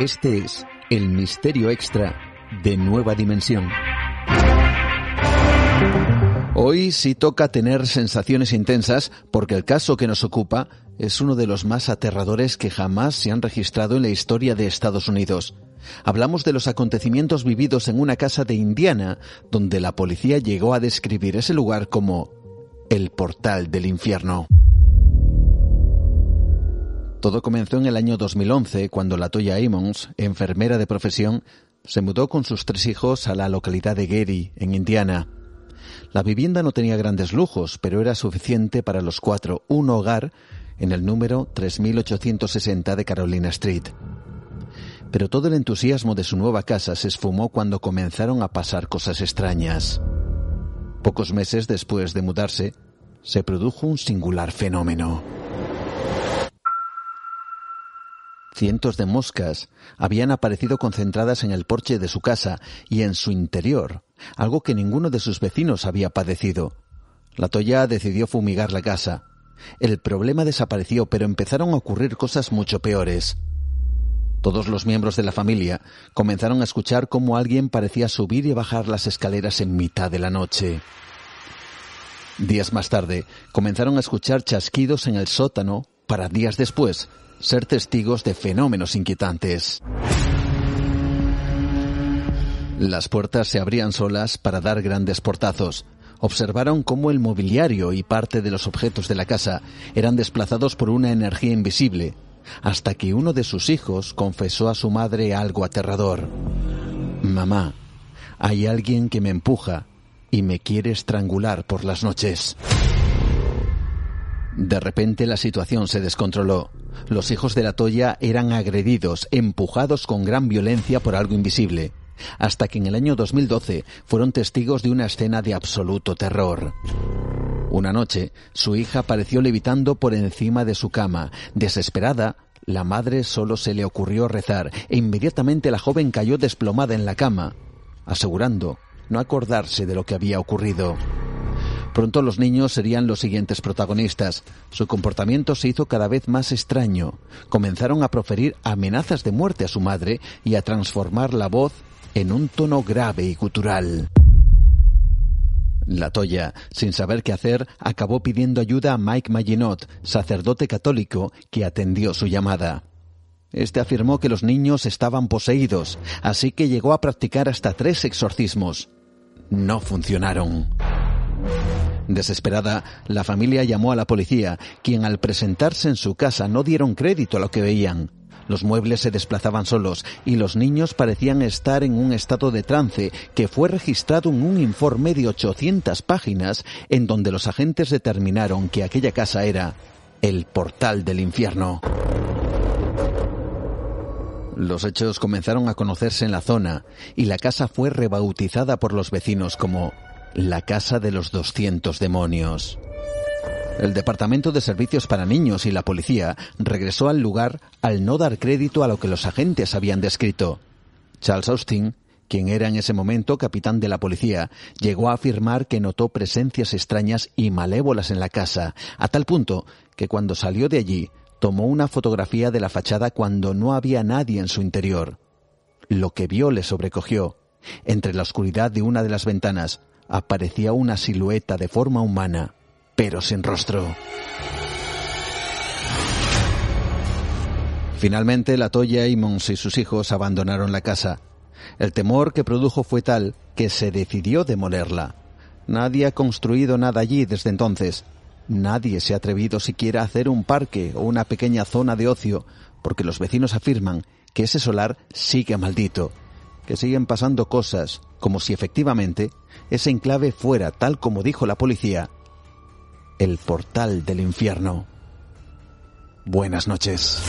Este es el misterio extra de Nueva Dimensión. Hoy sí toca tener sensaciones intensas porque el caso que nos ocupa es uno de los más aterradores que jamás se han registrado en la historia de Estados Unidos. Hablamos de los acontecimientos vividos en una casa de Indiana, donde la policía llegó a describir ese lugar como el portal del infierno. Todo comenzó en el año 2011, cuando la Toya Ammons, enfermera de profesión, se mudó con sus tres hijos a la localidad de Gary, en Indiana. La vivienda no tenía grandes lujos, pero era suficiente para los cuatro, un hogar en el número 3860 de Carolina Street. Pero todo el entusiasmo de su nueva casa se esfumó cuando comenzaron a pasar cosas extrañas. Pocos meses después de mudarse, se produjo un singular fenómeno. Cientos de moscas habían aparecido concentradas en el porche de su casa y en su interior, algo que ninguno de sus vecinos había padecido. La Toya decidió fumigar la casa. El problema desapareció, pero empezaron a ocurrir cosas mucho peores. Todos los miembros de la familia comenzaron a escuchar cómo alguien parecía subir y bajar las escaleras en mitad de la noche. Días más tarde, comenzaron a escuchar chasquidos en el sótano para días después ser testigos de fenómenos inquietantes. Las puertas se abrían solas para dar grandes portazos. Observaron cómo el mobiliario y parte de los objetos de la casa eran desplazados por una energía invisible, hasta que uno de sus hijos confesó a su madre algo aterrador. Mamá, hay alguien que me empuja y me quiere estrangular por las noches. De repente la situación se descontroló. Los hijos de la Toya eran agredidos, empujados con gran violencia por algo invisible, hasta que en el año 2012 fueron testigos de una escena de absoluto terror. Una noche, su hija apareció levitando por encima de su cama. Desesperada, la madre solo se le ocurrió rezar e inmediatamente la joven cayó desplomada en la cama, asegurando no acordarse de lo que había ocurrido. Pronto los niños serían los siguientes protagonistas. Su comportamiento se hizo cada vez más extraño. Comenzaron a proferir amenazas de muerte a su madre y a transformar la voz en un tono grave y gutural. La Toya, sin saber qué hacer, acabó pidiendo ayuda a Mike Maginot, sacerdote católico, que atendió su llamada. Este afirmó que los niños estaban poseídos, así que llegó a practicar hasta tres exorcismos. No funcionaron. Desesperada, la familia llamó a la policía, quien al presentarse en su casa no dieron crédito a lo que veían. Los muebles se desplazaban solos y los niños parecían estar en un estado de trance que fue registrado en un informe de 800 páginas en donde los agentes determinaron que aquella casa era el portal del infierno. Los hechos comenzaron a conocerse en la zona y la casa fue rebautizada por los vecinos como la Casa de los 200 Demonios. El Departamento de Servicios para Niños y la policía regresó al lugar al no dar crédito a lo que los agentes habían descrito. Charles Austin, quien era en ese momento capitán de la policía, llegó a afirmar que notó presencias extrañas y malévolas en la casa, a tal punto que cuando salió de allí tomó una fotografía de la fachada cuando no había nadie en su interior. Lo que vio le sobrecogió. Entre la oscuridad de una de las ventanas aparecía una silueta de forma humana, pero sin rostro. Finalmente, la Toya Mons y sus hijos abandonaron la casa. El temor que produjo fue tal que se decidió demolerla. Nadie ha construido nada allí desde entonces. Nadie se ha atrevido siquiera a hacer un parque o una pequeña zona de ocio, porque los vecinos afirman que ese solar sigue maldito que siguen pasando cosas como si efectivamente ese enclave fuera, tal como dijo la policía, el portal del infierno. Buenas noches.